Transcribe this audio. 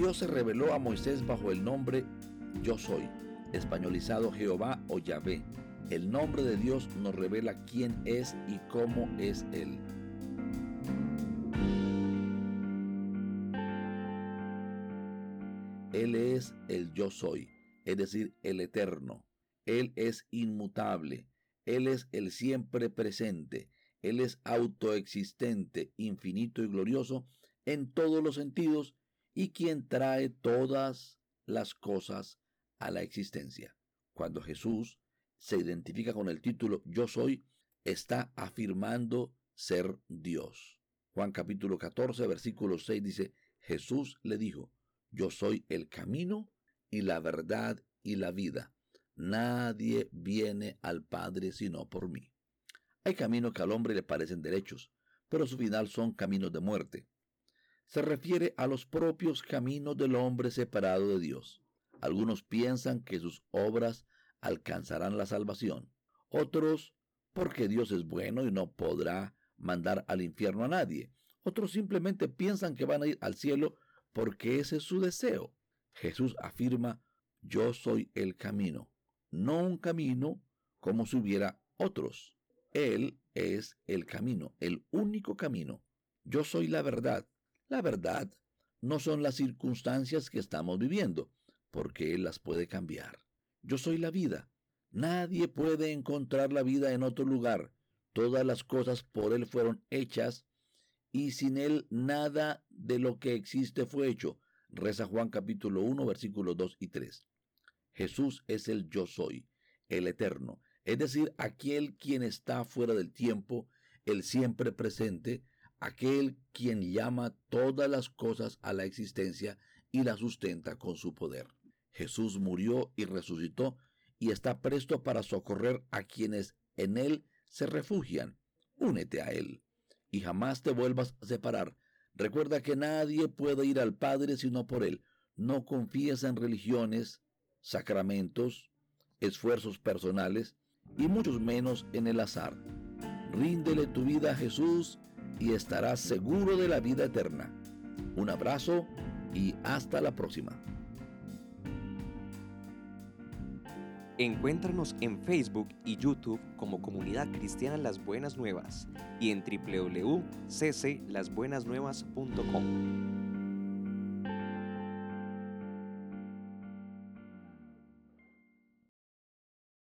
Dios se reveló a Moisés bajo el nombre Yo soy, españolizado Jehová o Yahvé. El nombre de Dios nos revela quién es y cómo es Él. Él es el yo soy, es decir, el eterno. Él es inmutable. Él es el siempre presente. Él es autoexistente, infinito y glorioso en todos los sentidos y quien trae todas las cosas a la existencia. Cuando Jesús se identifica con el título Yo soy, está afirmando ser Dios. Juan capítulo 14, versículo 6 dice, Jesús le dijo, Yo soy el camino y la verdad y la vida. Nadie viene al Padre sino por mí. Hay caminos que al hombre le parecen derechos, pero su final son caminos de muerte. Se refiere a los propios caminos del hombre separado de Dios. Algunos piensan que sus obras alcanzarán la salvación. Otros, porque Dios es bueno y no podrá mandar al infierno a nadie. Otros simplemente piensan que van a ir al cielo porque ese es su deseo. Jesús afirma, yo soy el camino, no un camino como si hubiera otros. Él es el camino, el único camino. Yo soy la verdad. La verdad no son las circunstancias que estamos viviendo, porque Él las puede cambiar. Yo soy la vida. Nadie puede encontrar la vida en otro lugar. Todas las cosas por Él fueron hechas y sin Él nada de lo que existe fue hecho. Reza Juan capítulo 1 versículos 2 y 3. Jesús es el yo soy, el eterno, es decir, aquel quien está fuera del tiempo, el siempre presente, aquel quien llama todas las cosas a la existencia y la sustenta con su poder. Jesús murió y resucitó y está presto para socorrer a quienes en Él se refugian. Únete a Él y jamás te vuelvas a separar. Recuerda que nadie puede ir al Padre sino por Él. No confíes en religiones, sacramentos, esfuerzos personales y muchos menos en el azar. Ríndele tu vida a Jesús y estarás seguro de la vida eterna. Un abrazo y hasta la próxima. Encuéntranos en Facebook y YouTube como Comunidad Cristiana Las Buenas Nuevas y en www.cclasbuenasnuevas.com.